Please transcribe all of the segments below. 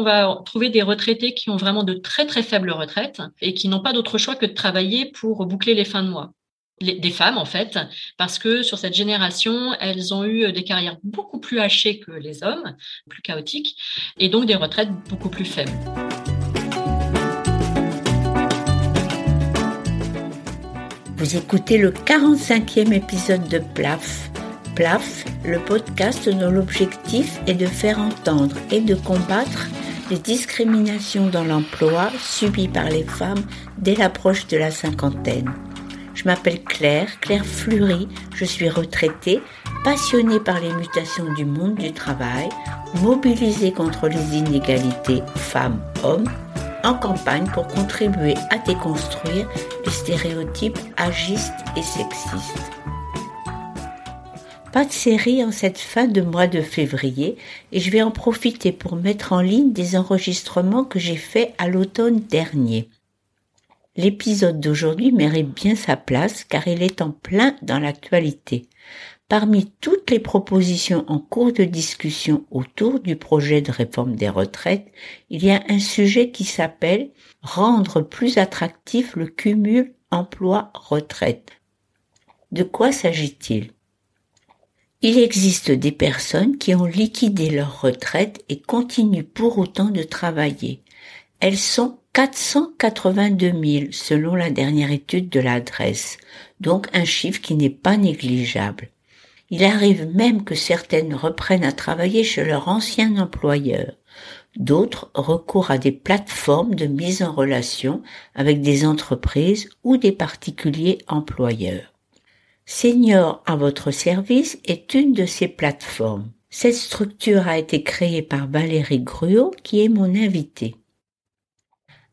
qu'on va trouver des retraités qui ont vraiment de très très faibles retraites et qui n'ont pas d'autre choix que de travailler pour boucler les fins de mois des femmes en fait, parce que sur cette génération, elles ont eu des carrières beaucoup plus hachées que les hommes, plus chaotiques, et donc des retraites beaucoup plus faibles. Vous écoutez le 45e épisode de PLAF. PLAF, le podcast dont l'objectif est de faire entendre et de combattre les discriminations dans l'emploi subies par les femmes dès l'approche de la cinquantaine. Je m'appelle Claire, Claire Fleury, je suis retraitée, passionnée par les mutations du monde du travail, mobilisée contre les inégalités femmes-hommes, en campagne pour contribuer à déconstruire les stéréotypes agistes et sexistes. Pas de série en cette fin de mois de février et je vais en profiter pour mettre en ligne des enregistrements que j'ai faits à l'automne dernier. L'épisode d'aujourd'hui mérite bien sa place car il est en plein dans l'actualité. Parmi toutes les propositions en cours de discussion autour du projet de réforme des retraites, il y a un sujet qui s'appelle rendre plus attractif le cumul emploi-retraite. De quoi s'agit-il? Il existe des personnes qui ont liquidé leur retraite et continuent pour autant de travailler. Elles sont 482 000 selon la dernière étude de l'adresse, donc un chiffre qui n'est pas négligeable. Il arrive même que certaines reprennent à travailler chez leur ancien employeur. D'autres recourent à des plateformes de mise en relation avec des entreprises ou des particuliers employeurs. Senior à votre service est une de ces plateformes. Cette structure a été créée par Valérie Gruot qui est mon invitée.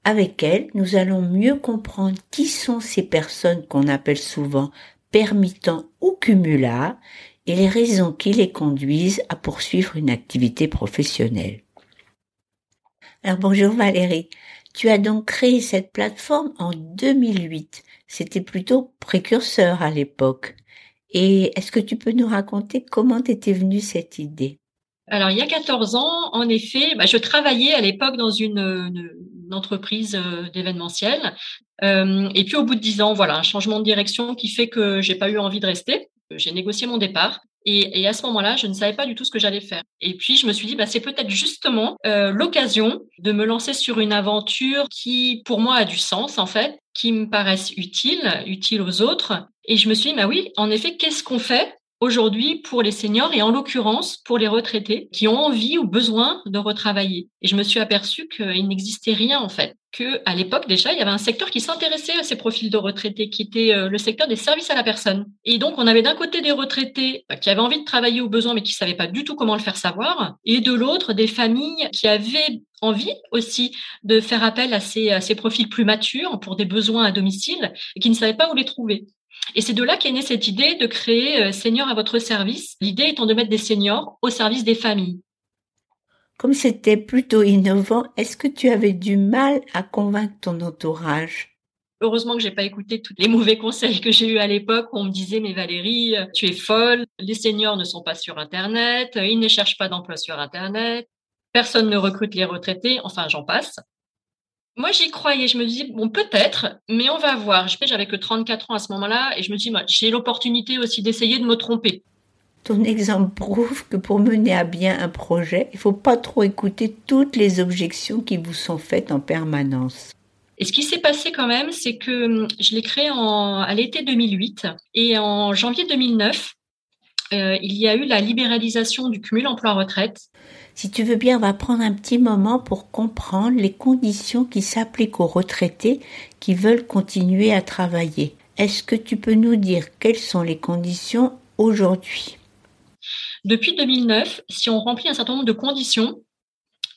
Avec elle, nous allons mieux comprendre qui sont ces personnes qu'on appelle souvent permittants ou cumulards et les raisons qui les conduisent à poursuivre une activité professionnelle. Alors bonjour Valérie, tu as donc créé cette plateforme en 2008. C'était plutôt précurseur à l'époque. Et est-ce que tu peux nous raconter comment t'était venue cette idée? Alors, il y a 14 ans, en effet, bah, je travaillais à l'époque dans une, entreprise euh, d'événementiel. Euh, et puis, au bout de 10 ans, voilà, un changement de direction qui fait que j'ai pas eu envie de rester. J'ai négocié mon départ. Et, et, à ce moment-là, je ne savais pas du tout ce que j'allais faire. Et puis, je me suis dit, bah, c'est peut-être justement euh, l'occasion de me lancer sur une aventure qui, pour moi, a du sens, en fait, qui me paraisse utile, utile aux autres. Et je me suis dit, bah oui, en effet, qu'est-ce qu'on fait aujourd'hui pour les seniors et en l'occurrence pour les retraités qui ont envie ou besoin de retravailler? Et je me suis aperçue qu'il n'existait rien en fait, que à l'époque déjà il y avait un secteur qui s'intéressait à ces profils de retraités, qui était euh, le secteur des services à la personne. Et donc on avait d'un côté des retraités bah, qui avaient envie de travailler au besoin mais qui savaient pas du tout comment le faire savoir, et de l'autre des familles qui avaient envie aussi de faire appel à ces, à ces profils plus matures pour des besoins à domicile et qui ne savaient pas où les trouver. Et c'est de là qu'est née cette idée de créer euh, Seniors à votre service, l'idée étant de mettre des seniors au service des familles. Comme c'était plutôt innovant, est-ce que tu avais du mal à convaincre ton entourage? Heureusement que j'ai pas écouté tous les mauvais conseils que j'ai eus à l'époque où on me disait mais Valérie, euh, tu es folle, les seniors ne sont pas sur internet, euh, ils ne cherchent pas d'emploi sur internet, personne ne recrute les retraités, enfin j'en passe. Moi, j'y croyais. Je me dis, bon, peut-être, mais on va voir. J'avais que 34 ans à ce moment-là et je me dis, j'ai l'opportunité aussi d'essayer de me tromper. Ton exemple prouve que pour mener à bien un projet, il ne faut pas trop écouter toutes les objections qui vous sont faites en permanence. Et ce qui s'est passé quand même, c'est que hum, je l'ai créé en, à l'été 2008 et en janvier 2009, euh, il y a eu la libéralisation du cumul emploi-retraite. Si tu veux bien, on va prendre un petit moment pour comprendre les conditions qui s'appliquent aux retraités qui veulent continuer à travailler. Est-ce que tu peux nous dire quelles sont les conditions aujourd'hui? Depuis 2009, si on remplit un certain nombre de conditions,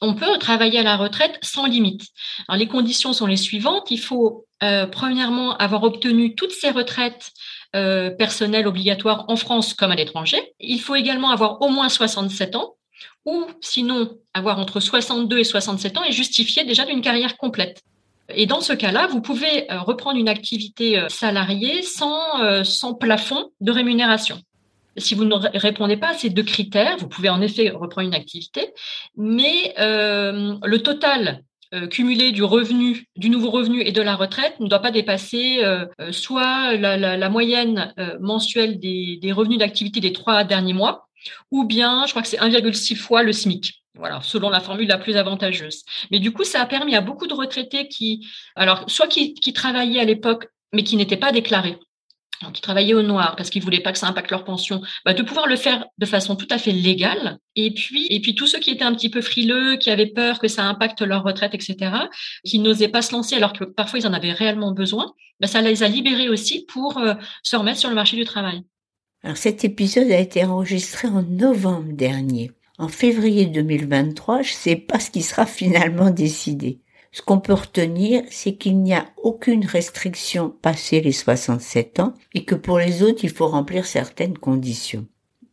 on peut travailler à la retraite sans limite. Alors, les conditions sont les suivantes. Il faut euh, premièrement avoir obtenu toutes ces retraites euh, personnelles obligatoires en France comme à l'étranger. Il faut également avoir au moins 67 ans ou sinon avoir entre 62 et 67 ans et justifier déjà d'une carrière complète. Et dans ce cas-là, vous pouvez euh, reprendre une activité euh, salariée sans, euh, sans plafond de rémunération. Si vous ne répondez pas à ces deux critères, vous pouvez en effet reprendre une activité, mais le total cumulé du revenu, du nouveau revenu et de la retraite ne doit pas dépasser soit la, moyenne mensuelle des revenus d'activité des trois derniers mois, ou bien je crois que c'est 1,6 fois le SMIC. Voilà, selon la formule la plus avantageuse. Mais du coup, ça a permis à beaucoup de retraités qui, alors, soit qui, travaillaient à l'époque, mais qui n'étaient pas déclarés, qui travaillaient au noir parce qu'ils voulaient pas que ça impacte leur pension, bah, de pouvoir le faire de façon tout à fait légale. Et puis, et puis tous ceux qui étaient un petit peu frileux, qui avaient peur que ça impacte leur retraite, etc., qui n'osaient pas se lancer alors que parfois ils en avaient réellement besoin, bah, ça les a libérés aussi pour euh, se remettre sur le marché du travail. Alors cet épisode a été enregistré en novembre dernier. En février 2023, je ne sais pas ce qui sera finalement décidé. Ce qu'on peut retenir, c'est qu'il n'y a aucune restriction passé les 67 ans et que pour les autres, il faut remplir certaines conditions.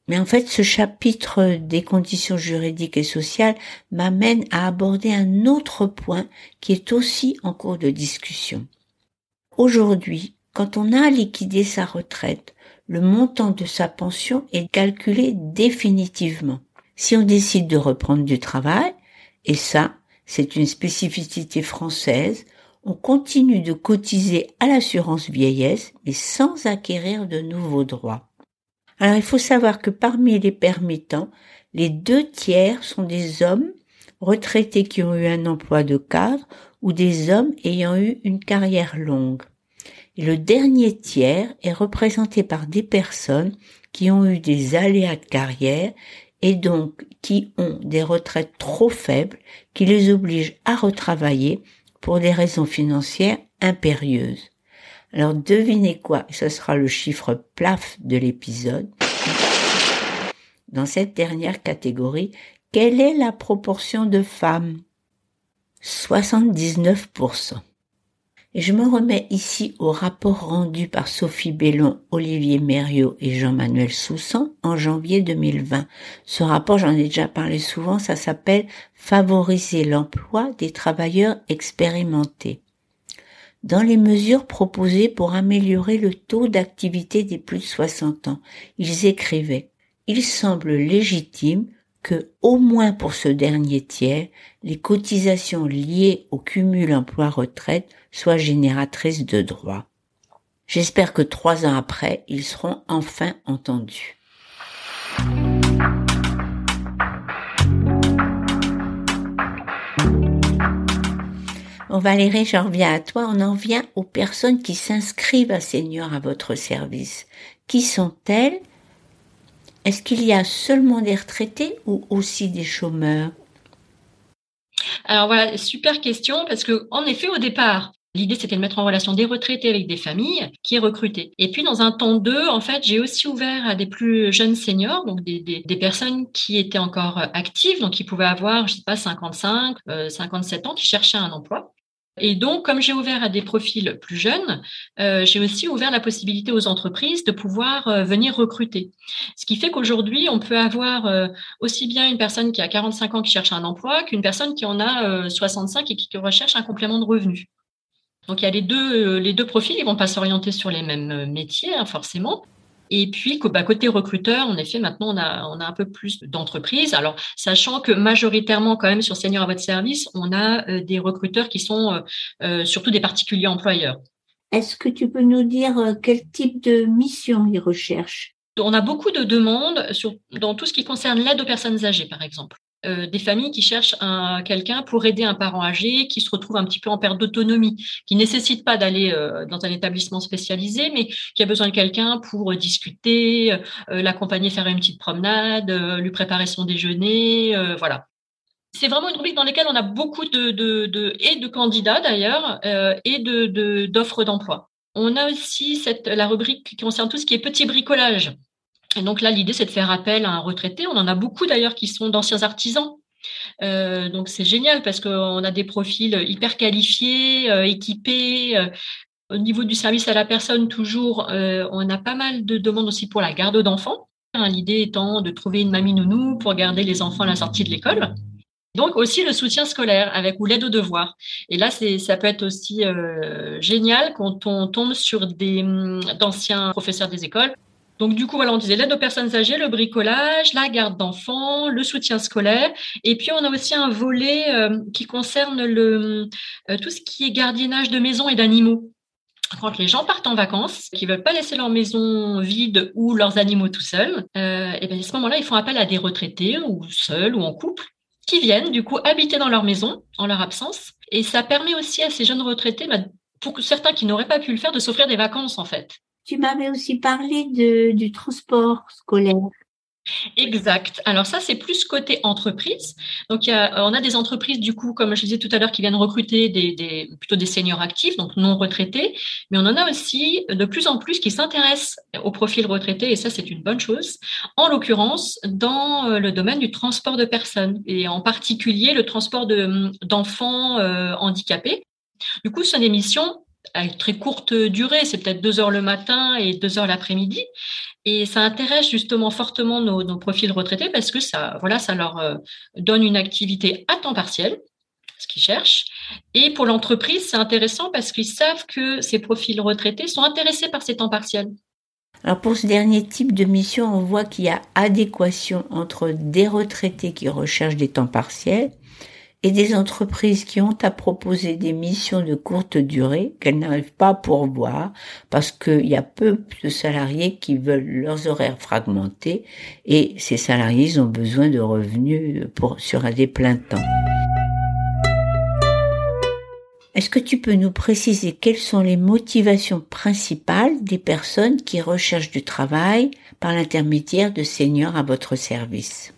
Mais en fait, ce chapitre des conditions juridiques et sociales m'amène à aborder un autre point qui est aussi en cours de discussion. Aujourd'hui, quand on a liquidé sa retraite, le montant de sa pension est calculé définitivement si on décide de reprendre du travail, et ça, c'est une spécificité française, on continue de cotiser à l'assurance vieillesse, mais sans acquérir de nouveaux droits. Alors il faut savoir que parmi les permittants, les deux tiers sont des hommes retraités qui ont eu un emploi de cadre ou des hommes ayant eu une carrière longue. Le dernier tiers est représenté par des personnes qui ont eu des aléas de carrière et donc qui ont des retraites trop faibles qui les obligent à retravailler pour des raisons financières impérieuses. Alors devinez quoi, ce sera le chiffre plaf de l'épisode. Dans cette dernière catégorie, quelle est la proportion de femmes? 79%. Et je me remets ici au rapport rendu par Sophie Bellon, Olivier Mériot et Jean-Manuel Soussan en janvier 2020. Ce rapport, j'en ai déjà parlé souvent, ça s'appelle Favoriser l'emploi des travailleurs expérimentés. Dans les mesures proposées pour améliorer le taux d'activité des plus de 60 ans, ils écrivaient Il semble légitime que, au moins pour ce dernier tiers, les cotisations liées au cumul emploi-retraite soient génératrices de droits. J'espère que trois ans après, ils seront enfin entendus. Bon Valérie, j'en reviens à toi. On en vient aux personnes qui s'inscrivent à Seigneur à votre service. Qui sont-elles est-ce qu'il y a seulement des retraités ou aussi des chômeurs? Alors voilà, super question parce que en effet au départ, L'idée, c'était de mettre en relation des retraités avec des familles qui recrutaient. Et puis, dans un temps deux, en fait, j'ai aussi ouvert à des plus jeunes seniors, donc des, personnes qui étaient encore actives, donc qui pouvaient avoir, je sais pas, 55, 57 euh, ans, qui cherchaient un emploi. Et donc, comme j'ai ouvert à des profils plus jeunes, euh, j'ai aussi ouvert la possibilité aux entreprises de pouvoir euh, venir recruter. Ce qui fait qu'aujourd'hui, on peut avoir euh, aussi bien une personne qui a 45 ans qui cherche un emploi qu'une personne qui en a 65 et qui, recherche un complément de revenu. Donc, il y a les deux, les deux profils, ils vont pas s'orienter sur les mêmes métiers, hein, forcément. Et puis, bah, côté recruteur, en effet, maintenant, on a, on a un peu plus d'entreprises. Alors, sachant que majoritairement, quand même, sur Senior à votre service, on a euh, des recruteurs qui sont euh, euh, surtout des particuliers employeurs. Est-ce que tu peux nous dire quel type de mission ils recherchent? On a beaucoup de demandes sur, dans tout ce qui concerne l'aide aux personnes âgées, par exemple. Euh, des familles qui cherchent un, quelqu'un pour aider un parent âgé qui se retrouve un petit peu en perte d'autonomie, qui nécessite pas d'aller euh, dans un établissement spécialisé, mais qui a besoin de quelqu'un pour discuter, euh, l'accompagner, faire une petite promenade, lui préparer son déjeuner, voilà. C'est vraiment une rubrique dans laquelle on a beaucoup de, et de candidats d'ailleurs et de d'offres d'emploi. On a aussi la rubrique qui concerne tout ce qui est petit bricolage. Et donc là, l'idée, c'est de faire appel à un retraité. On en a beaucoup d'ailleurs qui sont d'anciens artisans. Euh, donc c'est génial parce qu'on a des profils hyper qualifiés, euh, équipés. Euh, au niveau du service à la personne, toujours, on a pas mal de demandes aussi pour la garde d'enfants. Hein, l'idée étant de trouver une mamie nounou pour garder les enfants à la sortie de l'école. Donc aussi le soutien scolaire avec ou l'aide aux devoirs. Et là, ça peut être aussi génial quand on tombe sur des hum, d'anciens professeurs des écoles Donc du coup, voilà, on disait l'aide aux personnes âgées, le bricolage, la garde d'enfants, le soutien scolaire. Et puis on a aussi un volet euh, qui concerne euh, tout ce qui est gardiennage de maisons et d'animaux. Quand les gens partent en vacances, qui veulent pas laisser leur maison vide ou leurs animaux tout seuls, euh, et bien à ce moment-là, ils font appel à des retraités ou seuls ou en couple qui viennent du coup habiter dans leur maison en leur absence. Et ça permet aussi à ces jeunes retraités, bah, pour certains qui n'auraient pas pu le faire, de s'offrir des vacances en fait. Tu m'avais aussi parlé de, du transport scolaire. Exact. Alors ça, c'est plus côté entreprise. Donc, a, on a des entreprises, du coup, comme je disais tout à l'heure, qui viennent recruter des, plutôt des seniors actifs, donc non retraités. Mais on en a aussi de plus en plus qui s'intéressent au profil retraité, et ça, c'est une bonne chose. En l'occurrence, dans euh, le domaine du transport de personnes, et en particulier le transport de, d'enfants euh, handicapés. Du coup, c'est une émission à très courte durée, c'est peut-être deux heures le matin et deux heures l'après-midi. Et ça intéresse justement fortement nos, profils retraités parce que ça, voilà, ça leur euh, donne une activité à temps partiel, ce qu'ils cherchent. Et pour l'entreprise, c'est intéressant parce qu'ils savent que ces profils retraités sont intéressés par ces temps partiels. Alors pour ce dernier type de mission, on voit qu'il y a adéquation entre des retraités qui recherchent des temps partiels et des entreprises qui ont à proposer des missions de courte durée qu'elles n'arrivent pas à pourvoir parce qu'il y a peu de salariés qui veulent leurs horaires fragmentés et ces salariés ont besoin de revenus sur un des plein temps. Est-ce que tu peux nous préciser quelles sont les motivations principales des personnes qui recherchent du travail par l'intermédiaire de seniors à votre service?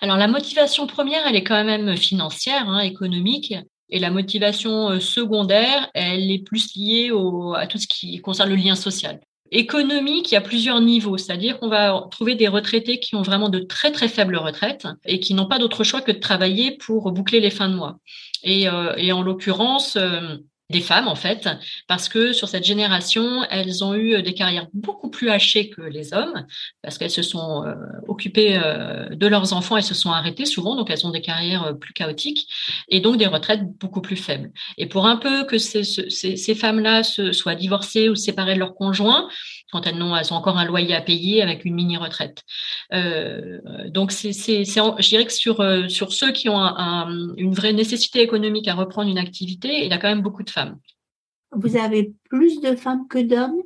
Alors la motivation première, elle est quand même financière, hein, économique. Et la motivation euh, secondaire, elle est plus liée à tout ce qui concerne le lien social. Économique, il y a plusieurs niveaux, c'est-à-dire qu'on va trouver des retraités qui ont vraiment de très très faibles retraites et qui n'ont pas d'autre choix que de travailler pour boucler les fins de mois. Et, euh, en l'occurrence, euh, des femmes en fait, parce que sur cette génération, elles ont eu des carrières beaucoup plus hachées que les hommes, parce qu'elles se sont euh, occupées euh, de leurs enfants, elles se sont arrêtées souvent, donc elles ont des carrières euh, plus chaotiques et donc des retraites beaucoup plus faibles. Et pour un peu que ces, ces, ces femmes-là se, soient divorcées ou séparées de leurs conjoints, quand elles, ont, elles ont encore un loyer à payer avec une mini-retraite. Euh, donc, c'est, je dirais que sur, euh, sur ceux qui ont une vraie nécessité économique à reprendre une activité, il y a quand même beaucoup de femmes. Vous avez plus de femmes que d'hommes?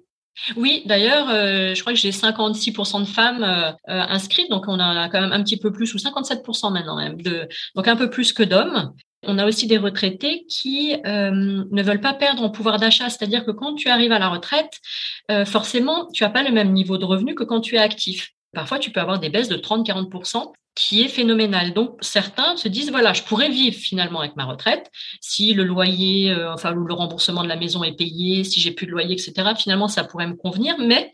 Oui, d'ailleurs, euh, je crois que j'ai 56% de femmes inscrites, donc on a quand même un petit peu plus, ou 57% maintenant même, de, donc un peu plus que d'hommes. On a aussi des retraités qui euh, ne veulent pas perdre en pouvoir d'achat, c'est-à-dire que quand tu arrives à la retraite, euh, forcément, tu n'as pas le même niveau de revenu que quand tu es actif. Parfois, tu peux avoir des baisses de 30-40%, qui est phénoménal. Donc, certains se disent, voilà, je pourrais vivre finalement avec ma retraite si le loyer, euh, enfin, le remboursement de la maison est payé, si j'ai plus de loyer, etc. Finalement, ça pourrait me convenir, mais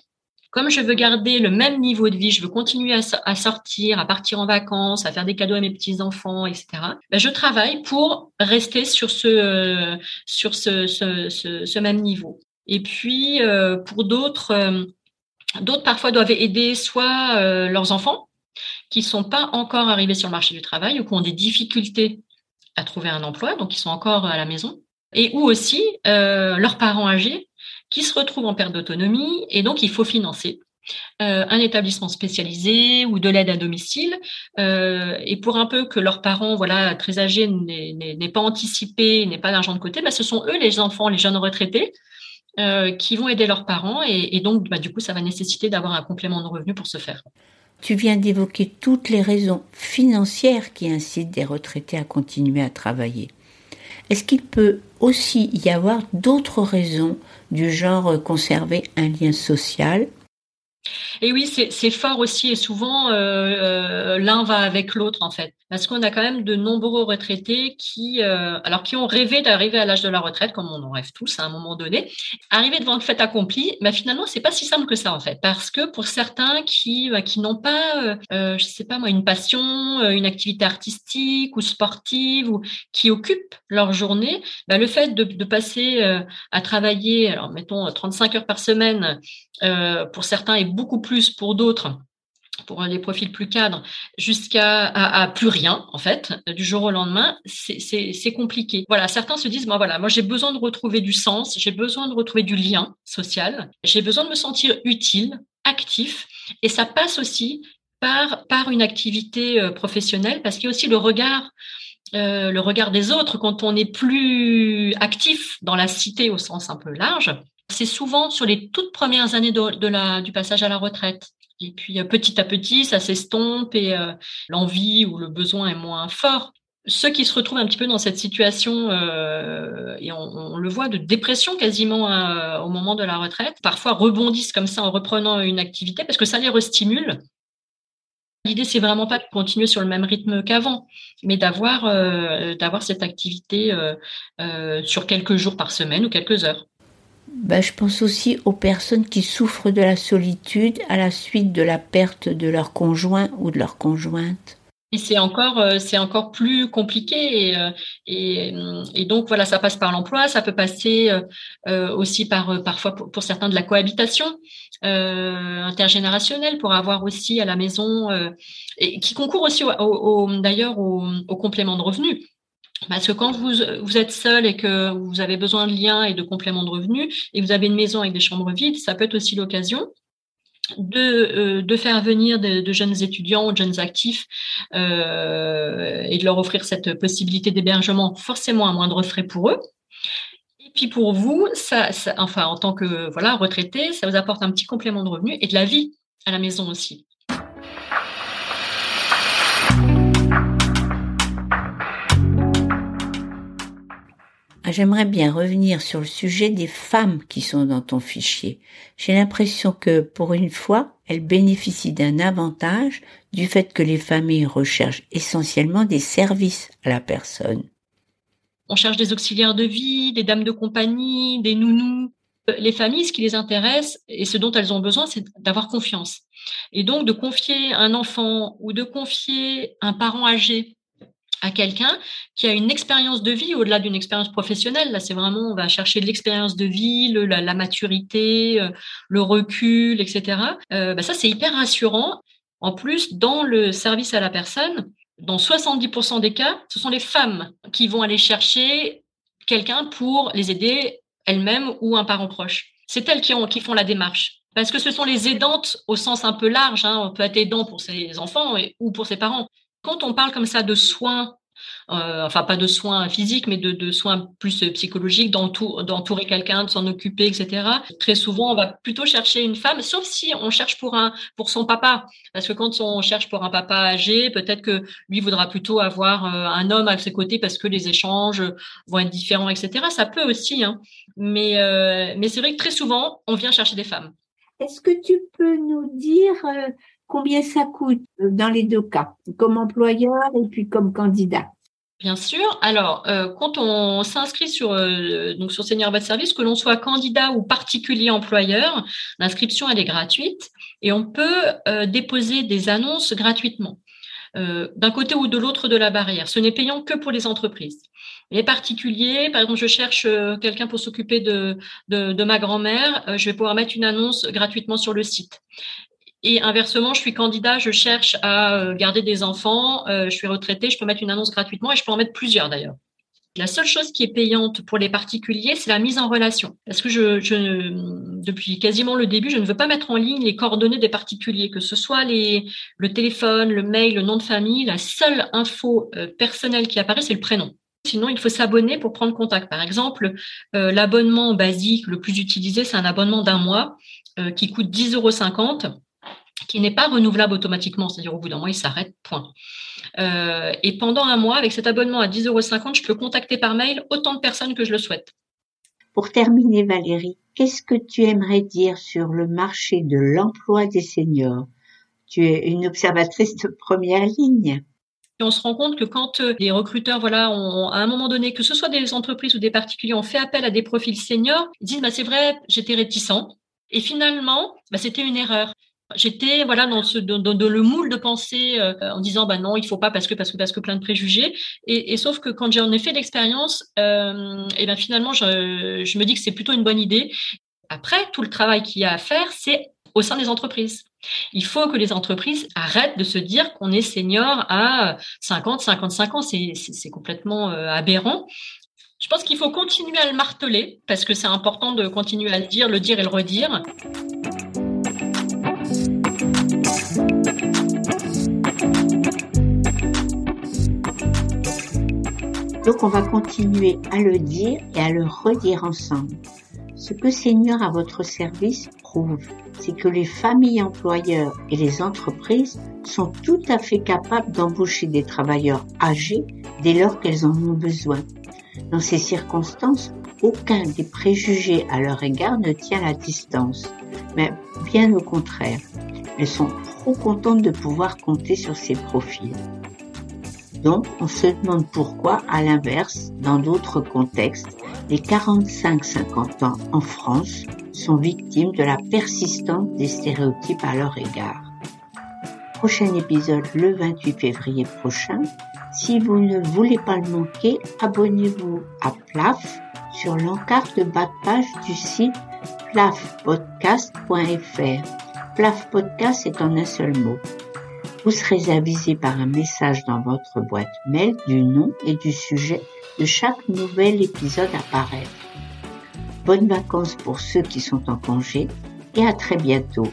comme je veux garder le même niveau de vie, je veux continuer à, sortir, à partir en vacances, à faire des cadeaux à mes petits enfants, etc. Ben, je travaille pour rester sur ce sur ce, ce, ce, même niveau. Et puis euh, pour d'autres, euh, d'autres parfois doivent aider soit euh, leurs enfants qui sont pas encore arrivés sur le marché du travail ou qui ont des difficultés à trouver un emploi, donc ils sont encore à la maison, et ou aussi leurs parents âgés qui se retrouvent en perte d'autonomie et donc il faut financer euh, un établissement spécialisé ou de l'aide à domicile. Euh, et pour un peu que leurs parents, voilà, très âgés, n'aient pas anticipé, n'aient pas d'argent de côté, bah, ce sont eux, les enfants, les jeunes retraités, euh, qui vont aider leurs parents. Et, donc, bah, du coup, ça va nécessiter d'avoir un complément de revenu pour ce faire. Tu viens d'évoquer toutes les raisons financières qui incitent des retraités à continuer à travailler. Est-ce qu'il peut aussi y avoir d'autres raisons du genre conserver un lien social et oui, c'est fort aussi et souvent euh, euh, l'un va avec l'autre en fait, parce qu'on a quand même de nombreux retraités qui, euh, qui ont rêvé d'arriver à l'âge de la retraite, comme on en rêve tous à un moment donné, arriver devant le fait accompli, mais finalement c'est pas si simple que ça en fait, parce que pour certains qui qui n'ont pas, je sais pas moi, une passion, une activité artistique ou sportive ou qui occupent leur journée, bah, le fait de, passer à travailler, alors mettons 35 heures par semaine pour certains et beaucoup plus pour d'autres pour les profils plus cadres, jusqu'à à, plus rien, en fait, du jour au lendemain, c'est compliqué. Voilà, certains se disent, moi, voilà, moi, j'ai besoin de retrouver du sens, j'ai besoin de retrouver du lien social, j'ai besoin de me sentir utile actif. Et ça passe aussi par, une activité euh, professionnelle, parce qu'il y a aussi le regard, euh, le regard des autres quand on est plus actif dans la cité au sens un peu large. C'est souvent sur les toutes premières années du passage à la retraite. Et puis petit à petit, ça s'estompe et l'envie ou le besoin est moins fort ceux qui se retrouvent un petit peu dans cette situation, euh, et on, le voit, de dépression quasiment euh, au moment de la retraite, parfois rebondissent comme ça en reprenant une activité parce que ça les restimule. L'idée, c'est vraiment pas de continuer sur le même rythme qu'avant, mais euh, d'avoir cette activité sur quelques jours par semaine ou quelques heures. Ben, je pense aussi aux personnes qui souffrent de la solitude à la suite de la perte de leur conjoint ou de leur conjointe c'est encore, euh, c'est encore plus compliqué et, euh, euh, et, donc voilà, ça passe par l'emploi, ça peut passer aussi par parfois pour, certains de la cohabitation intergénérationnelle pour avoir aussi à la maison et qui concourt aussi au, d'ailleurs au, complément de revenus. Parce que quand vous, êtes seul et que vous avez besoin de liens et de compléments de revenus et vous avez une maison avec des chambres vides, ça peut être aussi l'occasion de, euh, faire venir de, jeunes étudiants ou de jeunes actifs euh, et de leur offrir cette possibilité d'hébergement forcément à moindre frais pour eux. Et puis pour vous, enfin en tant que retraité, ça vous apporte un petit complément de revenu et de la vie à la maison aussi. J'aimerais bien revenir sur le sujet des femmes qui sont dans ton fichier. J'ai l'impression que, pour une fois, elles bénéficient d'un avantage du fait que les familles recherchent essentiellement des services à la personne. On cherche des auxiliaires de vie, des dames de compagnie, des nounous. Les familles, ce qui les intéresse et ce dont elles ont besoin, c'est d'avoir confiance. Et donc de confier un enfant ou de confier un parent âgé à quelqu'un qui a une expérience de vie au-delà d'une expérience professionnelle. Là, c'est vraiment, on va chercher l'expérience de vie, la, maturité, euh, le recul, etc. Euh, bah, ça, c'est hyper rassurant. En plus, dans le service à la personne, dans 70% des cas, ce sont les femmes qui vont aller chercher quelqu'un pour les aider elles-mêmes ou un parent proche. C'est elles qui font la démarche. Parce que ce sont les aidantes au sens un peu large. Hein. On peut être aidant pour ses enfants ou pour ses parents. Quand on parle comme ça de soins, euh, enfin pas de soins physiques, mais de, soins plus psychologiques, d'entourer quelqu'un, de s'en occuper, etc. Très souvent, on va plutôt chercher une femme, sauf si on cherche pour un pour son papa, parce que quand on cherche pour un papa âgé, peut-être que lui voudra plutôt avoir euh, un homme à ses côtés parce que les échanges vont être différents, etc. Ça peut aussi, hein. mais euh, mais c'est vrai que très souvent, on vient chercher des femmes. Est-ce que tu peux nous dire combien ça coûte euh, dans les deux cas, comme employeur et puis comme candidat? Bien sûr. Alors, euh, quand on s'inscrit sur euh, donc sur Senior Bad Service, que l'on soit candidat ou particulier employeur, l'inscription elle est gratuite et on peut déposer des annonces gratuitement. d'un côté ou de l'autre de la barrière. Ce n'est payant que pour les entreprises. Les particuliers, par exemple, je cherche quelqu'un pour s'occuper de, de, ma grand-mère, je vais pouvoir mettre une annonce gratuitement sur le site. Et inversement, je suis candidat, je cherche à euh, garder des enfants, euh, je suis retraité, je peux mettre une annonce gratuitement et je peux en mettre plusieurs d'ailleurs. La seule chose qui est payante pour les particuliers, c'est la mise en relation. Parce que je, je, depuis quasiment le début, je ne veux pas mettre en ligne les coordonnées des particuliers, que ce soit les, le téléphone, le mail, le nom de famille. La seule info euh, personnelle qui apparaît, c'est le prénom. Sinon, il faut s'abonner pour prendre contact. Par exemple, l'abonnement basique le plus utilisé, c'est un abonnement d'un mois qui coûte 10,50 euros qui n'est pas renouvelable automatiquement, c'est-à-dire au bout d'un mois, il s'arrête, point. Euh, et pendant un mois, avec cet abonnement à 10,50 euros, je peux contacter par mail autant de personnes que je le souhaite. Pour terminer, Valérie, qu'est-ce que tu aimerais dire sur le marché de l'emploi des seniors? Tu es une observatrice de première ligne. Et on se rend compte que quand euh, les recruteurs, voilà, ont, à un moment donné, que ce soit des entreprises ou des particuliers, ont fait appel à des profils seniors, ils disent, bah, c'est vrai, j'étais réticent. Et finalement, bah, c'était une erreur. J'étais voilà dans le moule de pensée euh, en disant bah non il faut pas parce que parce que parce que plein de préjugés et, sauf que quand j'en ai fait l'expérience euh, et ben finalement je, je me dis que c'est plutôt une bonne idée. Après tout le travail qu'il y a à faire c'est au sein des entreprises. Il faut que les entreprises arrêtent de se dire qu'on est senior à 50, 55 ans. C'est complètement euh, aberrant. Je pense qu'il faut continuer à le marteler parce que c'est important de continuer à le dire, le dire et le redire. Donc on va continuer à le dire et à le redire ensemble. Ce que Seigneur à votre service prouve, c'est que les familles employeurs et les entreprises sont tout à fait capables d'embaucher des travailleurs âgés dès lors qu'elles en ont besoin. Dans ces circonstances, aucun des préjugés à leur égard ne tient la distance, mais bien au contraire. Elles sont trop contentes de pouvoir compter sur ces profils. Donc, on se demande pourquoi, à l'inverse, dans d'autres contextes, les 45-50 ans en France sont victimes de la persistance des stéréotypes à leur égard. Prochain épisode le 28 février prochain. Si vous ne voulez pas le manquer, abonnez-vous à PLAF sur l'encart de bas de page du site plafpodcast.fr. PLAF Podcast est en un seul mot. Vous serez avisé par un message dans votre boîte mail du nom et du sujet de chaque nouvel épisode apparaître. Bonnes vacances pour ceux qui sont en congé et à très bientôt.